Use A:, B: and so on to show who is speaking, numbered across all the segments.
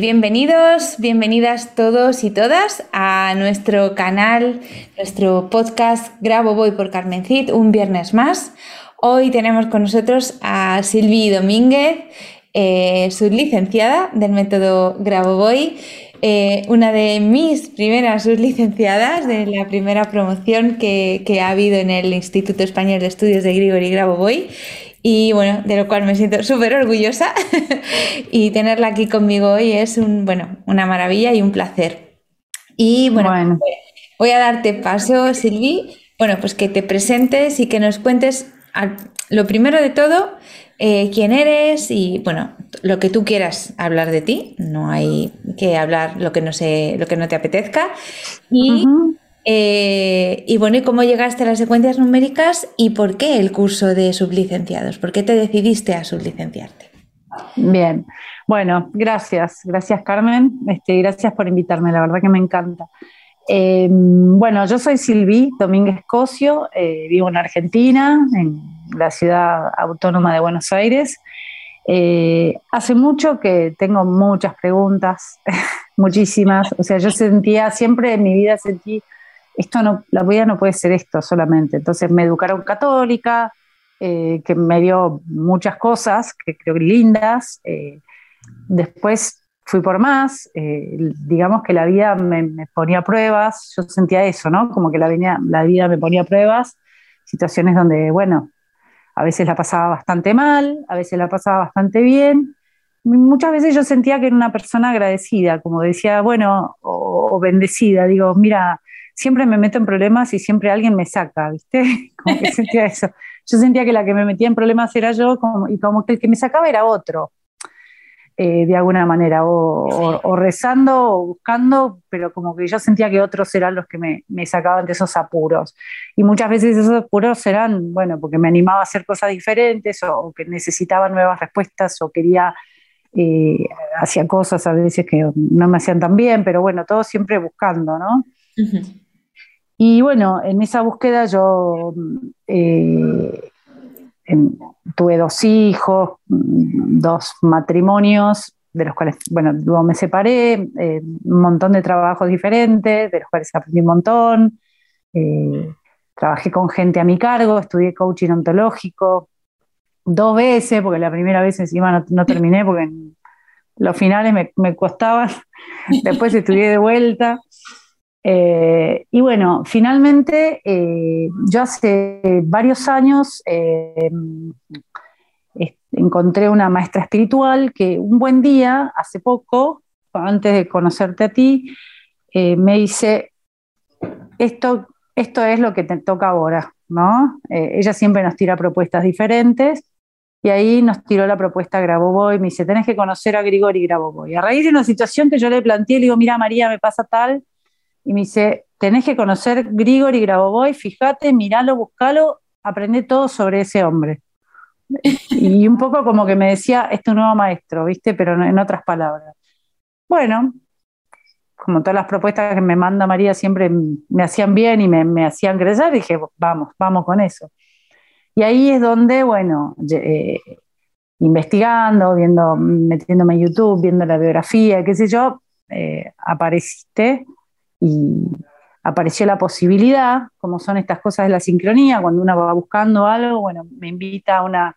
A: Bienvenidos, bienvenidas todos y todas a nuestro canal, nuestro podcast Grabo Voy por Carmencit, un viernes más. Hoy tenemos con nosotros a Silvi Domínguez, eh, sublicenciada del método Grabovoi, eh, una de mis primeras sublicenciadas de la primera promoción que, ha habido en el Instituto Español de Estudios de Grigori Grabovoi y bueno, de lo cual me siento súper orgullosa. Y tenerla aquí conmigo hoy es un, bueno, una maravilla y un placer. Y bueno, voy a darte paso, Silvi, bueno, pues que te presentes y que nos cuentes lo primero de todo, eh, quién eres y bueno, lo que tú quieras hablar de ti, no hay que hablar lo que no, sé, lo que no te apetezca. Y, eh, y bueno, ¿y cómo llegaste a las secuencias numéricas y por qué el curso de sublicenciados? ¿Por qué te decidiste a sublicenciarte?
B: Bien, bueno, gracias, gracias Carmen, este, gracias por invitarme, la verdad que me encanta. Eh, bueno, yo soy Silvi Domínguez Cosio, vivo en Argentina, en la ciudad autónoma de Buenos Aires. Eh, hace mucho que tengo muchas preguntas, muchísimas. O sea, yo sentía, siempre en mi vida sentí, esto no, la vida no puede ser esto solamente. Entonces me educaron católica, eh, que me dio muchas cosas, que creo que lindas. Eh, después fui por más, digamos que la vida me, ponía pruebas, yo sentía eso, ¿no? Como que la, la vida me ponía pruebas, situaciones donde, bueno, a veces la pasaba bastante mal, a veces la pasaba bastante bien. Muchas veces yo sentía que era una persona agradecida, como decía, bueno, o, bendecida. Digo, mira, siempre me meto en problemas y siempre alguien me saca, ¿viste? Como que sentía eso. Yo sentía que la que me metía en problemas era yo y como que el que me sacaba era otro. Eh, de alguna manera, o, rezando o buscando, pero como que yo sentía que otros eran los que me, sacaban de esos apuros. Y muchas veces esos apuros eran, bueno, porque me animaba a hacer cosas diferentes o, que necesitaba nuevas respuestas o quería, eh, hacía cosas a veces que no me hacían tan bien, pero bueno, todo siempre buscando, ¿no? Y bueno, en esa búsqueda yo eh, tuve dos hijos, dos matrimonios, de los cuales, bueno, luego me separé, eh, un montón de trabajos diferentes, de los cuales aprendí un montón. Eh, trabajé con gente a mi cargo, estudié coaching ontológico dos veces, porque la primera vez encima no, terminé, porque los finales me, me costaban. Después estudié de vuelta. Eh, y bueno, finalmente eh, yo hace varios años eh, encontré una maestra espiritual que un buen día, hace poco, antes de conocerte a ti, me dice, esto, esto es lo que te toca ahora, ¿no? ella siempre nos tira propuestas diferentes y ahí nos tiró la propuesta Grabovoi, me dice, tenés que conocer a Grigori Grabovoi. A raíz de una situación que yo le planteé, le digo, mira María, me pasa tal, y me dice, tenés que conocer Grigori Grabovoi, fíjate, miralo, buscalo, aprende todo sobre ese hombre. Y un poco como que me decía, es un nuevo maestro, ¿viste? Pero en otras palabras. Bueno, como todas las propuestas que me manda María siempre me hacían bien y me, hacían crecer, dije, vamos, vamos con eso. Y ahí es donde, bueno, eh, investigando, viendo, metiéndome en YouTube, viendo la biografía, qué sé yo, eh, apareciste y apareció la posibilidad, como son estas cosas de la sincronía, cuando uno va buscando algo, bueno, me invita una,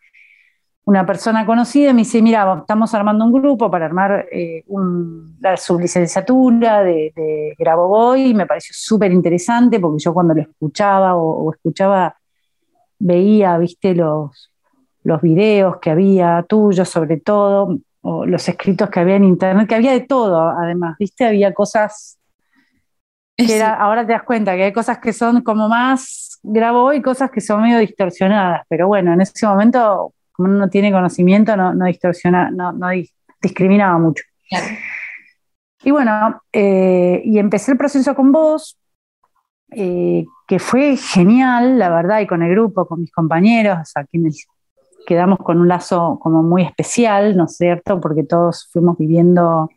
B: una persona conocida me dice, mira, estamos armando un grupo para armar eh, la sublicenciatura de, de Grabovoi y me pareció súper interesante porque yo cuando lo escuchaba o, escuchaba, veía, viste, los, los videos que había tuyos sobre todo, o los escritos que había en internet, que había de todo además, viste, había cosas que ahora te das cuenta que hay cosas que son como más grabo y cosas que son medio distorsionadas, pero bueno, en ese momento como uno no tiene conocimiento, no, no distorsiona, no, no discriminaba mucho. Y bueno, eh, y empecé el proceso con vos, eh, que fue genial, la verdad, y con el grupo, con mis compañeros, a quienes quedamos con un lazo como muy especial, ¿no es cierto? Porque todos fuimos viviendo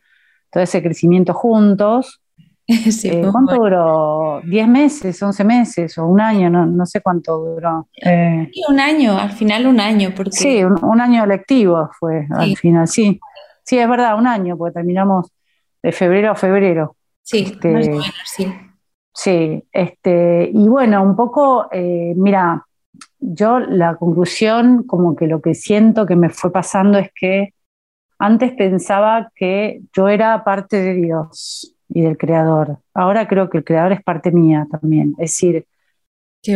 B: todo ese crecimiento juntos. Eh, ¿Cuánto duró? ¿10 meses, 11 meses o un año? No, sé cuánto duró.
A: Eh, un año, al final un año. Porque...
B: Sí, un, año lectivo fue al final, sí. Sí, es verdad, un año, porque terminamos de febrero a febrero.
A: Sí, este, sí.
B: Sí, este, y bueno, un poco, eh, mira, yo la conclusión, como que lo que siento que me fue pasando es que antes pensaba que yo era parte de Dios y del creador. Ahora creo que el creador es parte mía también. Es decir,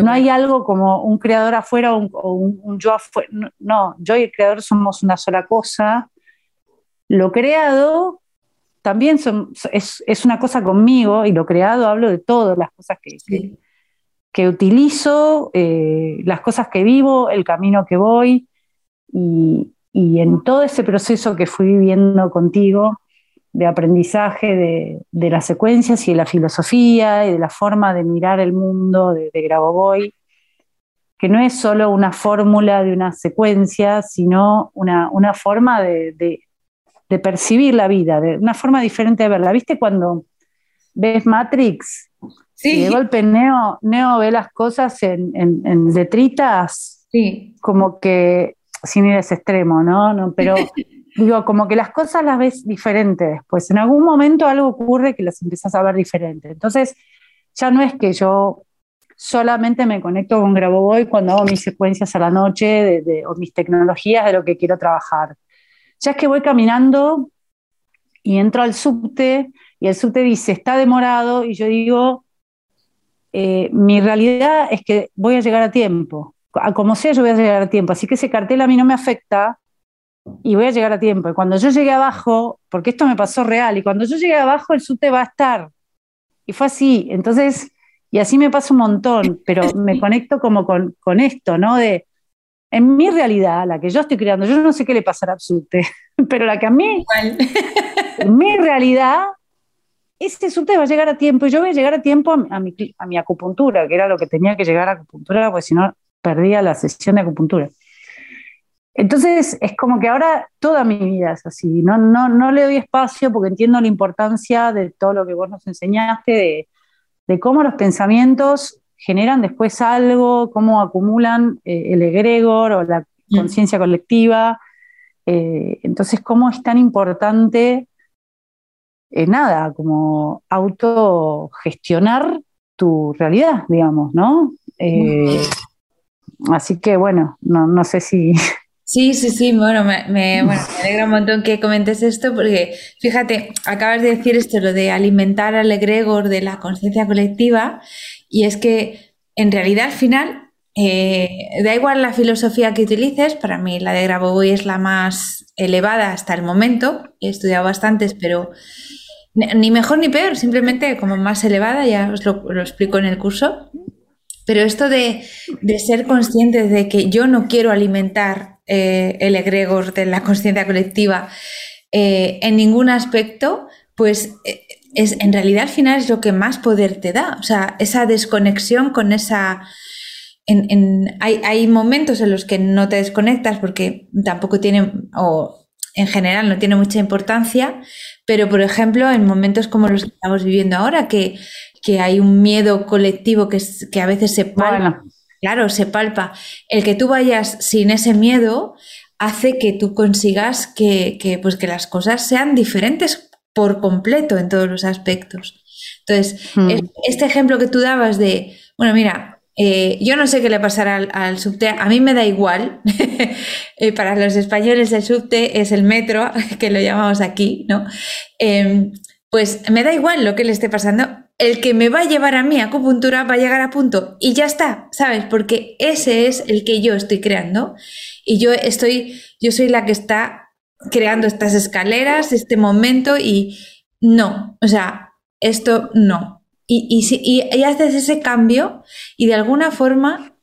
B: no hay algo como un creador afuera o un, yo afuera. No, yo y el creador somos una sola cosa. Lo creado también es, una cosa conmigo y lo creado hablo de todas las cosas que, que, utilizo, eh, las cosas que vivo, el camino que voy y, y en todo ese proceso que fui viviendo contigo, de aprendizaje de, las secuencias y de la filosofía y de la forma de mirar el mundo de, de Grabovoi, que no es solo una fórmula de una secuencia, sino una, forma de, percibir la vida, de una forma diferente de verla. ¿Viste cuando ves Matrix? Sí. Y de golpe Neo, Neo ve las cosas en, en, letritas,
A: sí.
B: como que sin ir a ese extremo, ¿no? no pero digo, como que las cosas las ves diferentes después. En algún momento algo ocurre que las empiezas a ver diferente. Entonces, ya no es que yo solamente me conecto con Grabovoi cuando hago mis secuencias a la noche o mis tecnologías de lo que quiero trabajar. Ya es que voy caminando y entro al subte y el subte dice, está demorado, y yo digo, eh, mi realidad es que voy a llegar a tiempo. como sea, yo voy a llegar a tiempo. Así que ese cartel a mí no me afecta y voy a llegar a tiempo. Y cuando yo llegué abajo, porque esto me pasó real, y cuando yo llegué abajo el subte va a estar. Y fue así. Entonces, y así me pasa un montón, pero me conecto como con, con esto, ¿no? De, en mi realidad, la que yo estoy creando, yo no sé qué le pasará al subte, pero la que a mí, en mi realidad, ese subte va a llegar a tiempo y yo voy a llegar a tiempo a mi, a mi acupuntura, que era lo que tenía que llegar a acupuntura, porque si no perdía la sesión de acupuntura. Entonces es como que ahora toda mi vida es así, no, no, no le doy espacio porque entiendo la importancia de todo lo que vos nos enseñaste, de, cómo los pensamientos generan después algo, cómo acumulan eh, el egregor o la mm. conciencia colectiva. Eh, entonces, cómo es tan importante, eh, nada, como autogestionar tu realidad, digamos, ¿no? así que bueno, no, no sé si
A: Sí, sí, sí, bueno me, alegra un montón que comentes esto porque, fíjate, acabas de decir esto, lo de alimentar al egregor de la conciencia colectiva, y es que en realidad al final, eh, da igual la filosofía que utilices, para mí la de Grabovoi es la más elevada hasta el momento, he estudiado bastantes, pero ni mejor ni peor, simplemente como más elevada, ya os lo, lo explico en el curso. Pero esto de, de, ser conscientes de que yo no quiero alimentar eh, el egregor de la conciencia colectiva eh, en ningún aspecto, pues eh, es, en realidad al final es lo que más poder te da. O sea, esa desconexión con esa... hay, momentos en los que no te desconectas porque tampoco tiene, o en general no tiene mucha importancia, pero por ejemplo en momentos como los que estamos viviendo ahora, que, hay un miedo colectivo que, que a veces se palpa. Claro, se palpa. El que tú vayas sin ese miedo hace que tú consigas que, pues que las cosas sean diferentes por completo en todos los aspectos. Entonces, hmm. este ejemplo que tú dabas de, bueno, mira, eh, yo no sé qué le pasará al, subte, a mí me da igual. Eh, para los españoles el subte es el metro, que lo llamamos aquí, ¿no? Em, pues me da igual lo que le esté pasando. El que me va a llevar a mí a acupuntura va a llegar a punto. Y ya está, ¿sabes? Porque ese es el que yo estoy creando. Y yo estoy, yo soy la que está creando estas escaleras, este momento y no, o sea, esto no, y, y, haces ese cambio y de alguna forma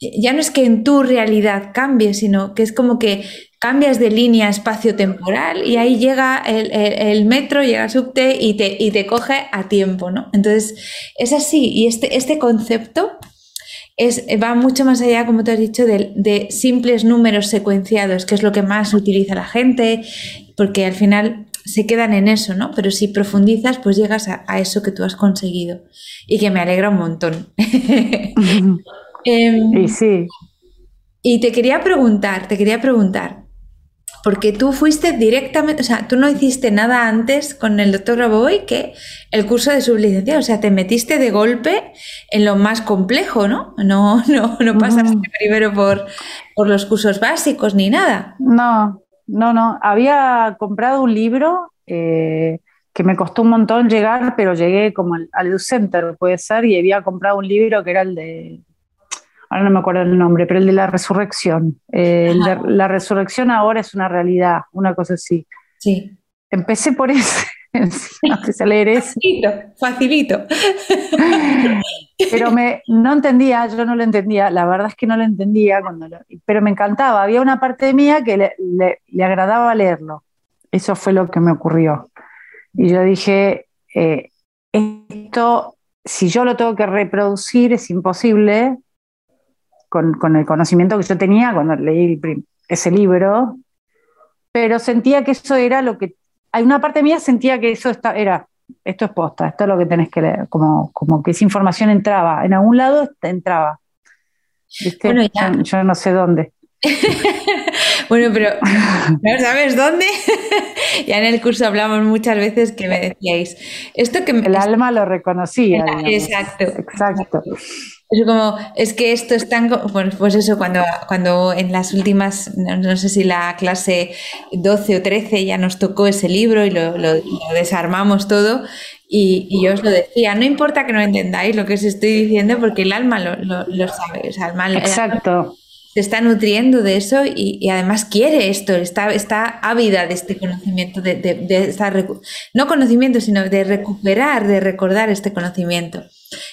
A: ya no es que en tu realidad cambie, sino que es como que cambias de línea espacio-temporal y ahí llega el, metro, llega el subte y te, y te coge a tiempo, ¿no? Entonces, es así. Y este, este concepto es, va mucho más allá, como te has dicho, de, de simples números secuenciados, que es lo que más utiliza la gente, porque al final se quedan en eso, ¿no? Pero si profundizas, pues llegas a, eso que tú has conseguido y que me alegra un montón.
B: Em, y sí.
A: Y te quería preguntar, te quería preguntar, porque tú fuiste directamente, o sea, tú no hiciste nada antes con el doctor Raboy que el curso de sublicencia, o sea, te metiste de golpe en lo más complejo, ¿no? No, no, no pasaste primero por, por los cursos básicos ni nada.
B: No, no, no. Había comprado un libro eh, que me costó un montón llegar, pero llegué como al, al Center, puede ser, y había comprado un libro que era el de, ahora no me acuerdo el nombre, pero el de la resurrección. Eh, la resurrección ahora es una realidad, una cosa así.
A: Sí.
B: Empecé por ese. Empecé a leer eso.
A: Facilito, facilito.
B: Pero me, no entendía, yo no lo entendía, la verdad es que no lo entendía, cuando pero me encantaba. Había una parte mía que le, le, agradaba leerlo. Eso fue lo que me ocurrió. Y yo dije, eh, esto, si yo lo tengo que reproducir, es imposible con, con el conocimiento que yo tenía cuando leí ese libro, pero sentía que eso era lo que hay una parte mía sentía que eso está, era, esto es posta, esto es lo que tenés que leer, como, como que esa información entraba, en algún lado entraba. Bueno, Yo, no sé dónde.
A: bueno, pero ¿no sabes dónde? ya en el curso hablamos muchas veces que me decíais, esto que...
B: El alma lo reconocía.
A: Exacto.
B: Exacto.
A: Es como, es que esto es tan, pues, pues eso, cuando, cuando en las últimas, no, sé si la clase 12 o 13 ya nos tocó ese libro y lo, desarmamos todo y, yo os lo decía, no importa que no entendáis lo que os estoy diciendo porque el alma lo, sabe, o sea, el alma,
B: Exacto.
A: Se está nutriendo de eso y, además quiere esto, está, está ávida de este conocimiento, de, de, de no conocimiento, sino de recuperar, de recordar este conocimiento.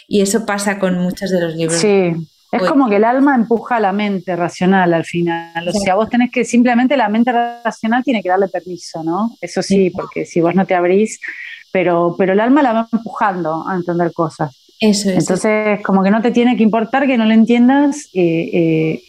A: Y eso pasa con muchos de los libros.
B: Sí, es como que el alma empuja a la mente racional al final. O sea, vos tenés que, simplemente la mente racional tiene que darle permiso, ¿no? Eso sí, porque si vos no te abrís, pero, pero el alma la va empujando a entender cosas.
A: Eso es.
B: Entonces, como que no te tiene que importar que no lo entiendas. Eh, eh,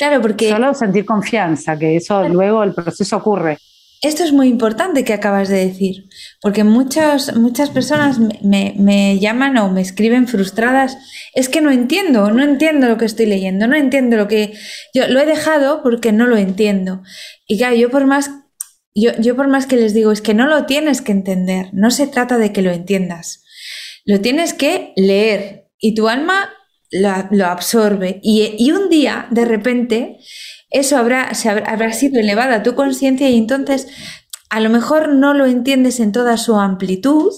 A: claro, porque.
B: Solo sentir confianza, que eso luego el proceso ocurre.
A: Esto es muy importante que acabas de decir, porque muchas, muchas personas me, llaman o me escriben frustradas, es que no entiendo, no entiendo lo que estoy leyendo, no entiendo lo que... Yo lo he dejado porque no lo entiendo. Y claro, yo por más, yo, yo por más que les digo, es que no lo tienes que entender, no se trata de que lo entiendas, lo tienes que leer y tu alma lo, absorbe. Y, y un día, de repente, eso habrá, se habrá, sido elevada a tu conciencia y entonces a lo mejor no lo entiendes en toda su amplitud,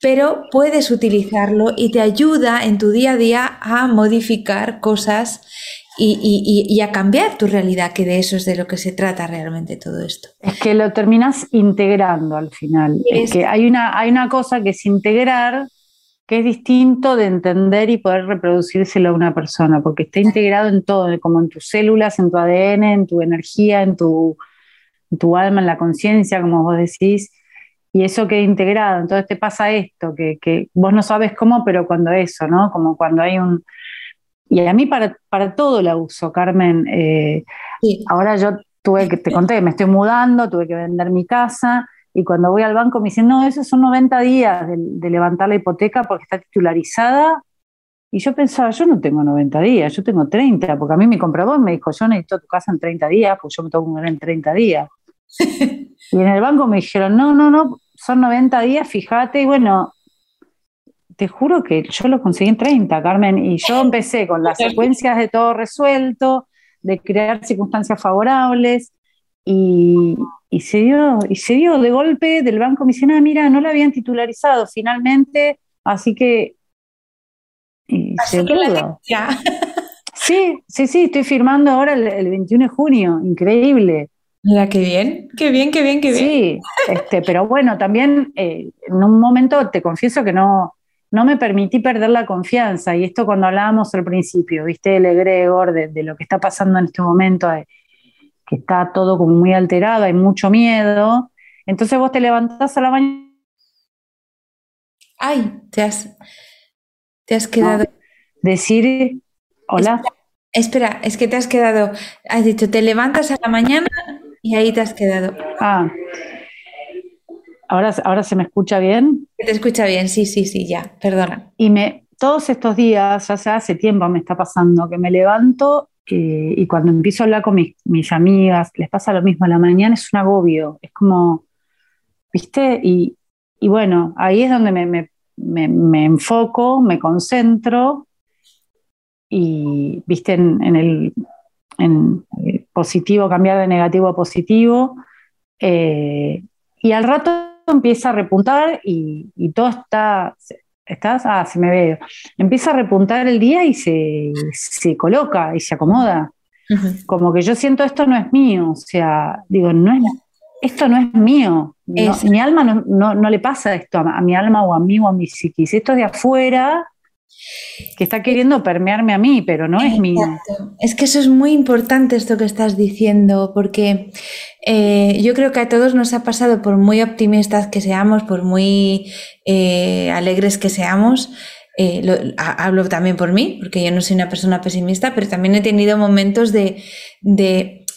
A: pero puedes utilizarlo y te ayuda en tu día a día a modificar cosas y, a cambiar tu realidad, que de eso es de lo que se trata realmente todo esto.
B: Es que lo terminas integrando al final. Es, que hay una, hay una cosa que es integrar que es distinto de entender y poder reproducírselo a una persona, porque está integrado en todo, como en tus células, en tu ADN, en tu energía, en tu, tu alma, en la conciencia, como vos decís, y eso queda integrado. Entonces te pasa esto, que, que, vos no sabes cómo, pero cuando eso, ¿no? Como cuando hay un... Y a mí para, para todo la uso, Carmen. Eh, ahora yo tuve que, te conté, me estoy mudando, tuve que vender mi casa y cuando voy al banco me dicen, no, esos son 90 días de, levantar la hipoteca porque está titularizada. Y yo pensaba, yo no tengo 90 días, yo tengo 30, porque a mí mi comprador me dijo, yo necesito tu casa en 30 días, pues yo me tengo que mudar en 30 días. y en el banco me dijeron, no, no, no, son 90 días, fíjate, y bueno, te juro que yo lo conseguí en 30, Carmen, y yo empecé con las secuencias de todo resuelto, de crear circunstancias favorables, y, se dio, y se dio de golpe del banco, me dicen, ah, mira, no la habían titularizado finalmente, así que...
A: así que la
B: Sí, sí, sí, estoy firmando ahora el, 21 de junio, increíble.
A: Mira, qué bien, qué bien, qué bien, qué bien.
B: Sí, este, pero bueno, también eh, en un momento te confieso que no, no me permití perder la confianza, y esto cuando hablábamos al principio, viste, el egregor de, lo que está pasando en este momento, que está todo como muy alterado, hay mucho miedo, entonces vos te levantás a la mañana.
A: Ay, te has, te has quedado.
B: Decir, hola.
A: Espera, es que te has quedado, has dicho, te levantas a la mañana y ahí te has quedado.
B: Ah, ahora, ahora se me escucha bien.
A: Te escucha bien, sí, sí, sí, ya, perdona.
B: Y me, todos estos días, ya hace tiempo me está pasando, que me levanto y cuando empiezo a hablar con mis, amigas, les pasa lo mismo a la mañana, es un agobio, es como, ¿viste? Y, bueno, ahí es donde me, me enfoco, me concentro y, viste, en, el en positivo, cambiar de negativo a positivo, eh, y al rato empieza a repuntar y, todo está, estás, ah, se me ve, empieza a repuntar el día y se, se coloca y se acomoda. Como que yo siento esto no es mío, o sea, digo, no es, esto no es mío. mi alma no, no, le pasa esto a, a, mi alma o a mí o a mi psiquis. Esto es de afuera que está queriendo permearme a mí, pero no es mío.
A: Es que eso es muy importante esto que estás diciendo, porque eh, yo creo que a todos nos ha pasado, por muy optimistas que seamos, por muy eh, alegres que seamos, eh, hablo también por mí, porque yo no soy una persona pesimista, pero también he tenido momentos de,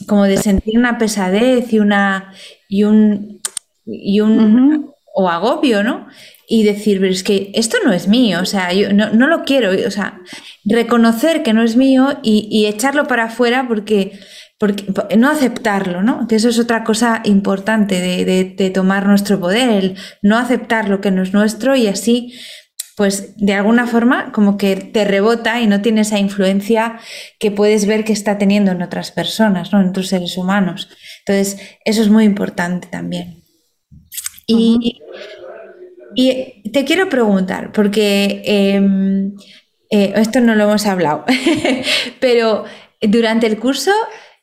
A: como de sentir una pesadez y una y un y un o agobio, ¿no? Y decir, pero es que esto no es mío, o sea, yo no, lo quiero, o sea, reconocer que no es mío y, echarlo para afuera porque, porque, no aceptarlo, ¿no? Que eso es otra cosa importante de, tomar nuestro poder, el no aceptar lo que no es nuestro y así, pues de alguna forma como que te rebota y no tiene esa influencia que puedes ver que está teniendo en otras personas, ¿no? En otros seres humanos. Entonces, eso es muy importante también. Y y te quiero preguntar, porque em, eh, esto no lo hemos hablado, pero durante el curso,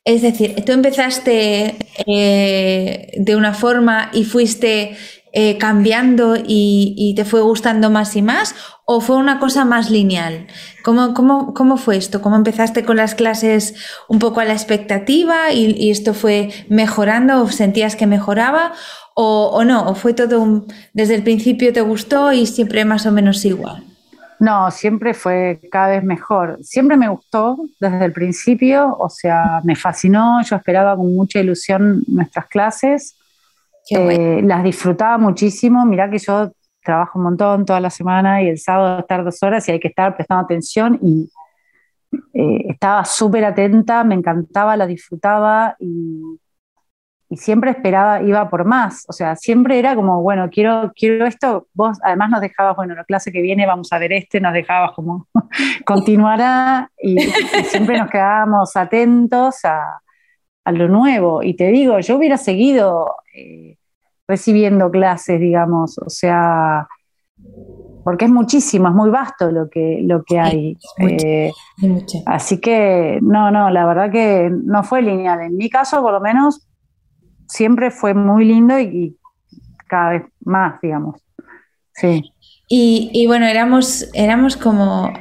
A: es decir, tú empezaste eh, de una forma y fuiste eh, cambiando y, te fue gustando más y más, o fue una cosa más lineal? ¿Cómo, cómo, cómo fue esto? ¿Cómo empezaste con las clases un poco a la expectativa y, y esto fue mejorando o sentías que mejoraba? O, no? ¿O fue todo desde el principio te gustó y siempre más o menos igual?
B: No, siempre fue cada vez mejor. Siempre me gustó desde el principio, o sea, me fascinó, yo esperaba con mucha ilusión nuestras clases, eh, las disfrutaba muchísimo, mirá que yo trabajo un montón toda la semana y el sábado estar dos horas y hay que estar prestando atención y eh, estaba súper atenta, me encantaba, la disfrutaba y y siempre esperaba, iba por más, o sea, siempre era como, bueno, quiero, quiero esto, vos además nos dejabas, bueno, la clase que viene vamos a ver este, nos dejabas como, continuará, y, siempre nos quedábamos atentos a, a, lo nuevo, y te digo, yo hubiera seguido eh, recibiendo clases, digamos, o sea, porque es muchísimo, es muy vasto lo que, lo que hay. Eh, así que, no, no, la verdad que no fue lineal. En mi caso, por lo menos, siempre fue muy lindo y, cada vez más, digamos. Sí.
A: Y, bueno, éramos, éramos como,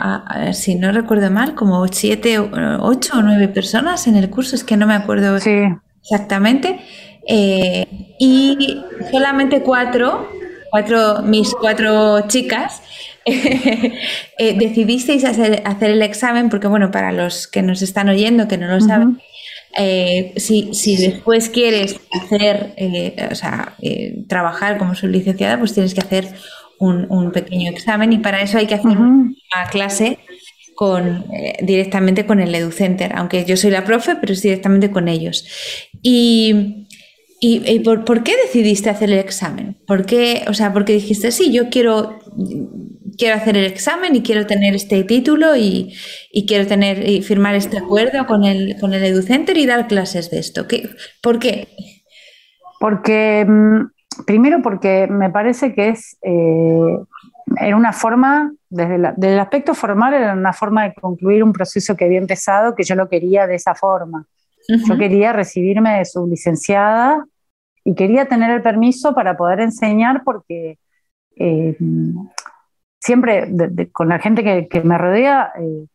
A: si no recuerdo mal, como siete, ocho o nueve personas en el curso, es que no me acuerdo exactamente. Eh, y solamente cuatro, cuatro, mis cuatro chicas, eh, decidisteis hacer, hacer, el examen, porque bueno, para los que nos están oyendo, que no lo saben, eh, si, después quieres hacer, eh, o sea, eh, trabajar como licenciada, pues tienes que hacer un, pequeño examen y para eso hay que hacer una clase con, directamente con el EduCenter, aunque yo soy la profe, pero es directamente con ellos. Y, y, por, qué decidiste hacer el examen? ¿Por qué, o sea, porque dijiste, sí, yo quiero, quiero hacer el examen y quiero tener este título y, quiero tener y firmar este acuerdo con el, con el EduCenter y dar clases de esto. ¿Qué, ¿Por qué?
B: Porque, mm, primero porque me parece que es, eh, era una forma, desde, el aspecto formal, era una forma de concluir un proceso que había empezado, que yo lo quería de esa forma. Yo quería recibirme de su licenciada y quería tener el permiso para poder enseñar porque eh, siempre con la gente que, me rodea, eh,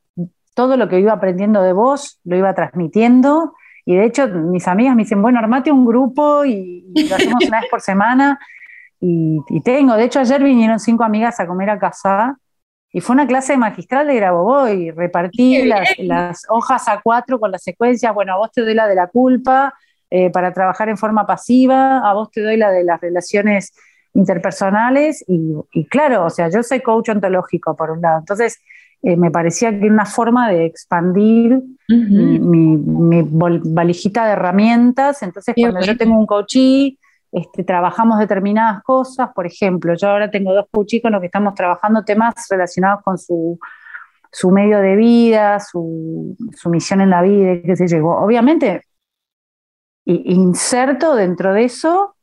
B: todo lo que iba aprendiendo de vos lo iba transmitiendo. Y de hecho, mis amigas me dicen, bueno, armate un grupo y, lo hacemos una vez por semana. Y, tengo, de hecho, ayer vinieron cinco amigas a comer a casa y fue una clase magistral de Grabovoi. Repartí las, las, hojas a cuatro con las secuencias. Bueno, a vos te doy la de la culpa eh, para trabajar en forma pasiva, a vos te doy la de las relaciones interpersonales y, claro, o sea, yo soy coach ontológico por un lado, entonces eh, me parecía que una forma de expandir mi, valijita de herramientas, entonces cuando yo tengo un coachí, este, trabajamos determinadas cosas, por ejemplo, yo ahora tengo dos coachí con los que estamos trabajando temas relacionados con su, su medio de vida, su, su, misión en la vida, qué sé yo. Obviamente, inserto dentro de eso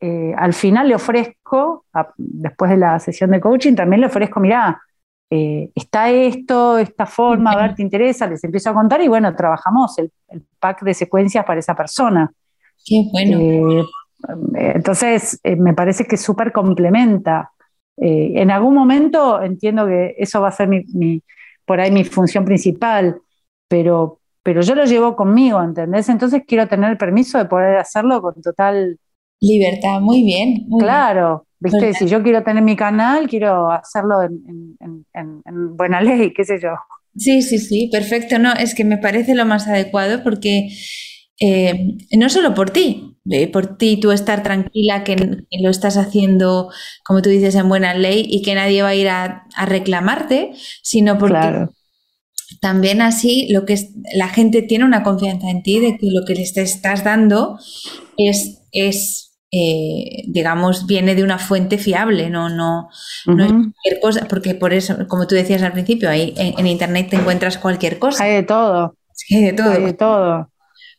B: eh, al final le ofrezco, después de la sesión de coaching, también le ofrezco, mira, eh, está esto, esta forma, a ver, te interesa, les empiezo a contar y bueno, trabajamos el, pack de secuencias para esa persona.
A: Qué bueno.
B: Eh, entonces, me parece que súper complementa. en algún momento entiendo que eso va a ser mi, por ahí mi función principal, pero, pero yo lo llevo conmigo, ¿entendés? Entonces quiero tener el permiso de poder hacerlo con total
A: Libertad, muy bien.
B: claro, viste, si yo quiero tener mi canal, quiero hacerlo en, buena ley, qué sé yo.
A: Sí, sí, sí, perfecto. No, es que me parece lo más adecuado porque eh, no solo por ti, eh, por ti tú estar tranquila que, lo estás haciendo, como tú dices, en buena ley y que nadie va a ir a, reclamarte, sino porque también así lo que es, la gente tiene una confianza en ti de que lo que les estás dando es, es eh, digamos, viene de una fuente fiable, no, no, no es cualquier cosa, porque por eso, como tú decías al principio, ahí en, Internet te encuentras cualquier cosa.
B: Hay de todo.
A: Sí, de todo.
B: Hay de todo.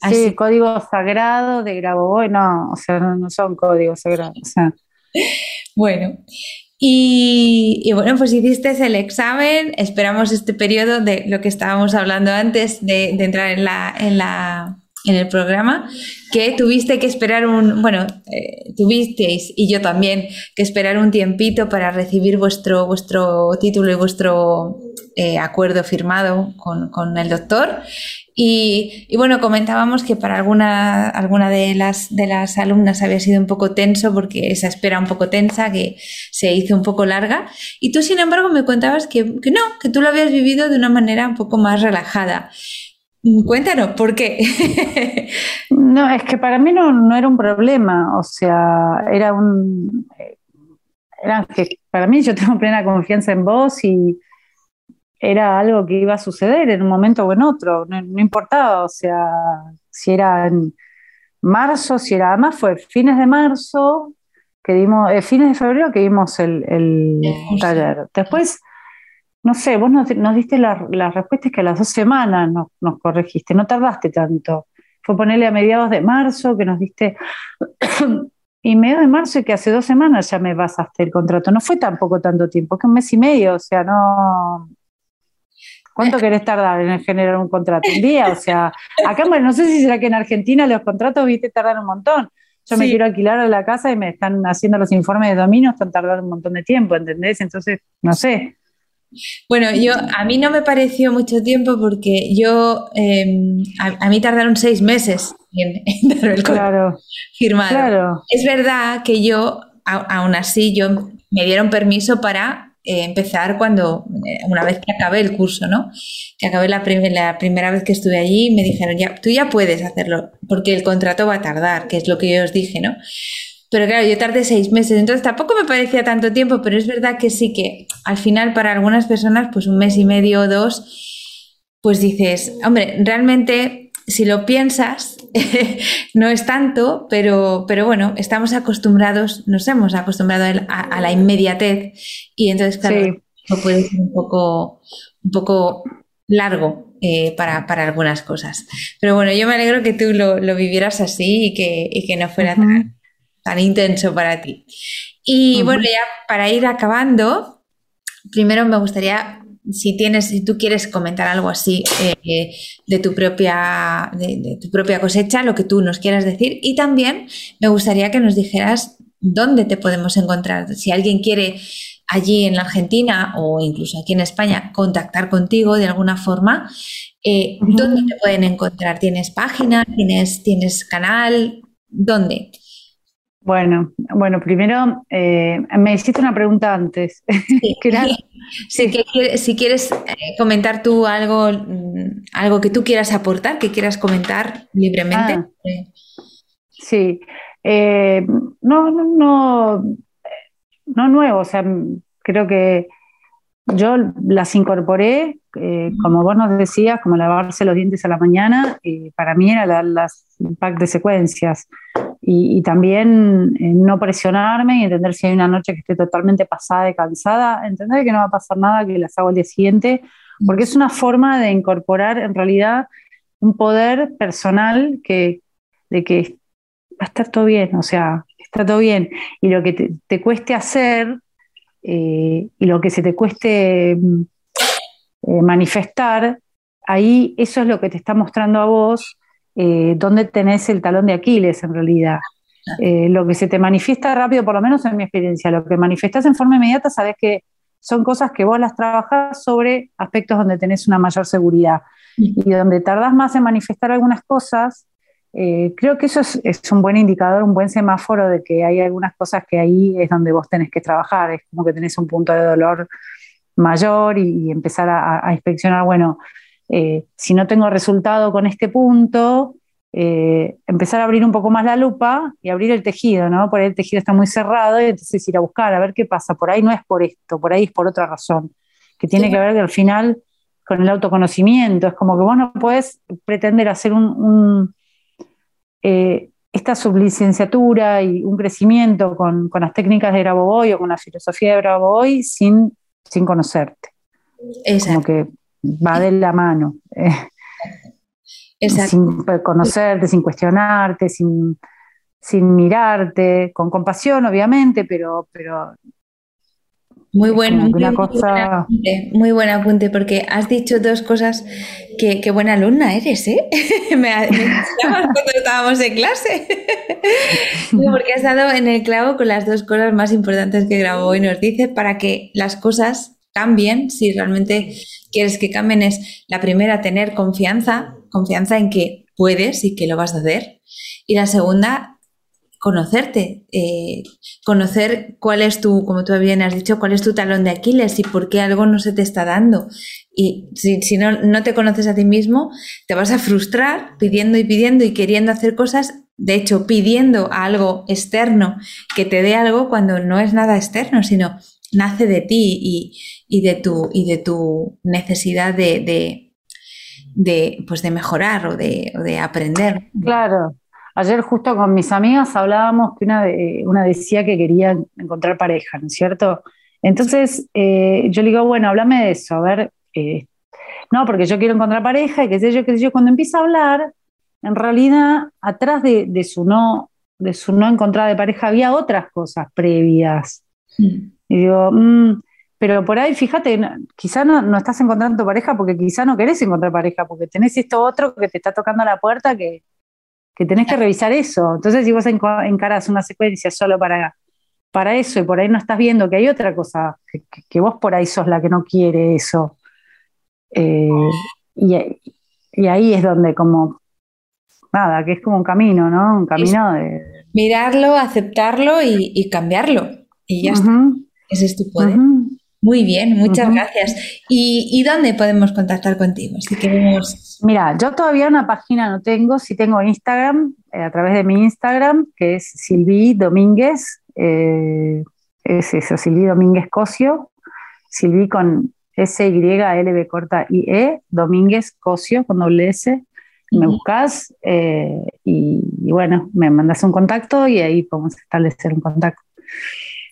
B: Sí, códigos sagrados de Grabovoi, no, o sea, no, son códigos sagrados.
A: Bueno, y, bueno, pues hiciste el examen, esperamos este periodo de lo que estábamos hablando antes de, de entrar en la, en la en el programa, que tuviste que esperar un, bueno, eh, tuvisteis y yo también que esperar un tiempito para recibir vuestro, vuestro título y vuestro eh, acuerdo firmado con, el doctor. Y, bueno, comentábamos que para alguna, alguna de, las, de las alumnas había sido un poco tenso porque esa espera un poco tensa, que se hizo un poco larga. Y tú, sin embargo, me contabas que, que no, que tú lo habías vivido de una manera un poco más relajada. Cuéntanos, ¿por qué?
B: no, es que para mí no, era un problema, o sea, era un... Era que para mí yo tengo plena confianza en vos y era algo que iba a suceder en un momento o en otro, no, importaba, o sea, si era en marzo, si era, además fue fines de marzo, que dimos, eh, fines de febrero que dimos el, el taller. Después no sé, vos nos, diste la, la, respuesta que a las dos semanas nos, corregiste, no tardaste tanto. Fue ponerle a mediados de marzo que nos diste, y mediados de marzo y que hace dos semanas ya me pasaste el contrato. No fue tampoco tanto tiempo, que un mes y medio, o sea, no... ¿Cuánto querés tardar en generar un contrato? ¿Un día? O sea, acá, no sé si será que en Argentina los contratos, viste, tardan un montón. Yo me quiero alquilar a la casa y me están haciendo los informes de dominio, están tardando un montón de tiempo, ¿entendés? Entonces, no sé.
A: Bueno, yo a mí no me pareció mucho tiempo porque yo em, a, mí tardaron seis meses en, dar el claro, firmado. Es verdad que yo, aún así, yo me dieron permiso para eh, empezar cuando eh, una vez que acabé el curso, ¿no? Que acabé la, la primera vez que estuve allí, me dijeron ya, tú ya puedes hacerlo porque el contrato va a tardar, que es lo que yo os dije, ¿no? Pero claro, yo tardé seis meses, entonces tampoco me parecía tanto tiempo, pero es verdad que sí que al final para algunas personas, pues un mes y medio o dos, pues dices, hombre, realmente si lo piensas, no es tanto, pero, pero bueno, estamos acostumbrados, nos hemos acostumbrado a, la inmediatez y entonces, claro, o puede ser un poco, un poco largo eh, para, algunas cosas. Pero bueno, yo me alegro que tú lo, vivieras así y que, que no fuera tan, tan, intenso para ti. Y bueno, ya para ir acabando, primero me gustaría si tienes, si tú quieres comentar algo así eh, de, tu propia, de, tu propia cosecha, lo que tú nos quieras decir. Y también me gustaría que nos dijeras dónde te podemos encontrar. Si alguien quiere allí en la Argentina o incluso aquí en España contactar contigo de alguna forma, eh, ¿dónde te pueden encontrar? ¿Tienes página? ¿Tienes, tienes canal? ¿Dónde?
B: Bueno, bueno, primero eh, me hiciste una pregunta antes.
A: si, quieres eh, comentar tú algo, mm, algo que tú quieras aportar, que quieras comentar libremente. Ah.
B: sí, eh, no, no, no, no nuevo, o sea, creo que yo las incorporé, como vos nos decías, como lavarse los dientes a la mañana, para mí era la, las pack de secuencias y, también eh, no presionarme y entender si hay una noche que esté totalmente pasada y cansada, entender que no va a pasar nada, que las hago al día siguiente, porque es una forma de incorporar en realidad un poder personal que, de que va a estar todo bien, o sea, está todo bien. Y lo que te, cueste hacer eh, y lo que se te cueste mm, eh, manifestar, ahí eso es lo que te está mostrando a vos eh, dónde tenés el talón de Aquiles en realidad. Eh, lo que se te manifiesta rápido, por lo menos en mi experiencia, lo que manifestas en forma inmediata, sabes que son cosas que vos las trabajás sobre aspectos donde tenés una mayor seguridad. Y donde tardás más en manifestar algunas cosas, eh, creo que eso es, un buen indicador, un buen semáforo de que hay algunas cosas que ahí es donde vos tenés que trabajar. Es como que tenés un punto de dolor mayor y, empezar a, inspeccionar, bueno, eh, si no tengo resultado con este punto, eh, empezar a abrir un poco más la lupa y abrir el tejido, ¿no? Por ahí el tejido está muy cerrado y entonces ir a buscar, a ver qué pasa. Por ahí no es por esto, por ahí es por otra razón, que tiene que ver que al final con el autoconocimiento. Es como que vos no puedes pretender hacer un, eh, esta sublicenciatura y un crecimiento con, las técnicas de Grabovoi o con la filosofía de Grabovoi sin, sin conocerte. Exacto. Como que va de la mano. Eh, sin conocerte, sin cuestionarte, sin, sin mirarte, con compasión, obviamente, pero, pero
A: muy buen, muy, apunte, muy, buen apunte, porque has dicho dos cosas que, buena alumna eres, ¿eh? me, cuando estábamos en clase. porque has dado en el clavo con las dos cosas más importantes que grabó y nos dice para que las cosas cambien, si realmente quieres que cambien, es la primera, tener confianza, confianza en que puedes y que lo vas a hacer. Y la segunda, conocerte, eh, conocer cuál es tu, como tú bien has dicho, cuál es tu talón de Aquiles y por qué algo no se te está dando. Y si, si no, no te conoces a ti mismo, te vas a frustrar pidiendo y pidiendo y queriendo hacer cosas, de hecho, pidiendo a algo externo que te dé algo cuando no es nada externo, sino nace de ti y, de, tu, y de tu necesidad de, de, pues de mejorar o de, de, aprender.
B: Claro. Ayer justo con mis amigas hablábamos que una, de, una decía que quería encontrar pareja, ¿no es cierto? Entonces eh, yo le digo, bueno, háblame de eso, a ver, eh, no, porque yo quiero encontrar pareja y qué sé yo, qué sé yo. Cuando empieza a hablar, en realidad, atrás de, de su no de su no encontrada de pareja había otras cosas previas. Mm. Y digo, mm, pero por ahí, fíjate, quizá no, no, estás encontrando pareja porque quizá no querés encontrar pareja, porque tenés esto otro que te está tocando la puerta que, que tenés que revisar eso. Entonces, si vos encaras una secuencia solo para, para eso y por ahí no estás viendo que hay otra cosa, que, vos por ahí sos la que no quiere eso. Eh, y, y, ahí es donde como, nada, que es como un camino, ¿no? Un camino de...
A: Mirarlo, aceptarlo y, cambiarlo. Y ya está. Ese es tu poder. Muy bien, muchas gracias. ¿Y, dónde podemos contactar contigo? Si queremos...
B: Mira, yo todavía una página no tengo, sí tengo Instagram, eh, a través de mi Instagram, que es Silvi Domínguez, eh, es eso, Silvi Domínguez Cosio, Silvi con S, Y, L, B corta I, E, Domínguez Cosio con doble S. Me buscas eh, y, y, bueno, me mandas un contacto y ahí podemos establecer un contacto.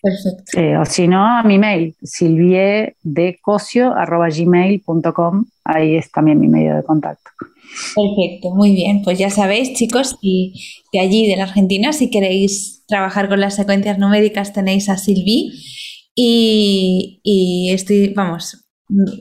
B: Perfecto. Eh, o si no, a mi mail, silviedecosio.gmail.com. Ahí es también mi medio de contacto.
A: Perfecto, muy bien. Pues ya sabéis, chicos, y de allí, de la Argentina, si queréis trabajar con las secuencias numéricas, tenéis a Silvi. Y, y estoy, vamos,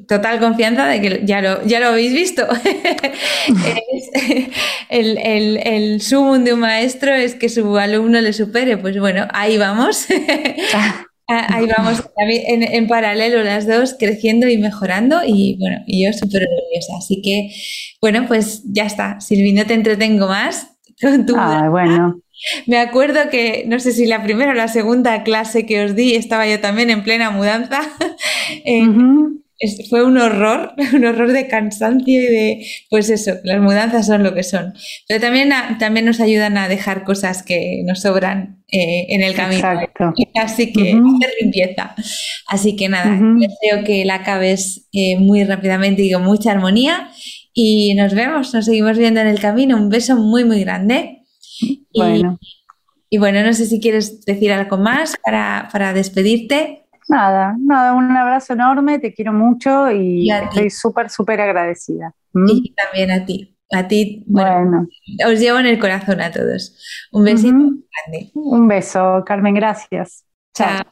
A: total confianza de que ya lo, ya lo habéis visto. el, el, el sumum de un maestro es que su alumno le supere. Pues bueno, ahí vamos. ahí vamos en, en, paralelo las dos creciendo y mejorando y bueno, y yo súper orgullosa. Así que bueno, pues ya está. Silvi, no te entretengo más con tu...
B: Ah, bueno.
A: Me acuerdo que, no sé si la primera o la segunda clase que os di, estaba yo también en plena mudanza. fue un horror, un horror de cansancio y de, pues eso, las mudanzas son lo que son. Pero también, también nos ayudan a dejar cosas que nos sobran eh, en el camino. Exacto. Así que hacer limpieza. Así que nada, deseo que la acabes eh, muy rápidamente y con mucha armonía. Y nos vemos, nos seguimos viendo en el camino. Un beso muy, muy grande. Bueno. Y, bueno, no sé si quieres decir algo más para, para despedirte.
B: Nada, nada, un abrazo enorme, te quiero mucho y, estoy súper, súper agradecida.
A: ¿Mm? Y también a ti. A ti, bueno, os llevo en el corazón a todos. Un besito grande.
B: Un beso, Carmen, gracias.
A: Chao.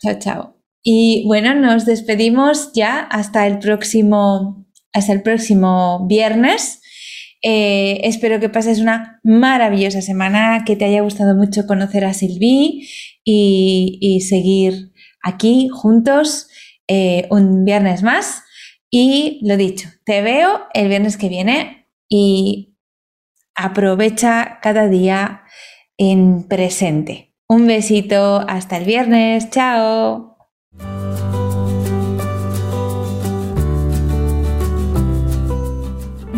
A: Chao, chao. Y bueno, nos despedimos ya hasta el próximo, hasta el próximo viernes. Eh, espero que pases una maravillosa semana, que te haya gustado mucho conocer a Silvi y, y seguir aquí juntos eh, un viernes más. Y lo dicho, te veo el viernes que viene y aprovecha cada día en presente. Un besito, hasta el viernes, chao.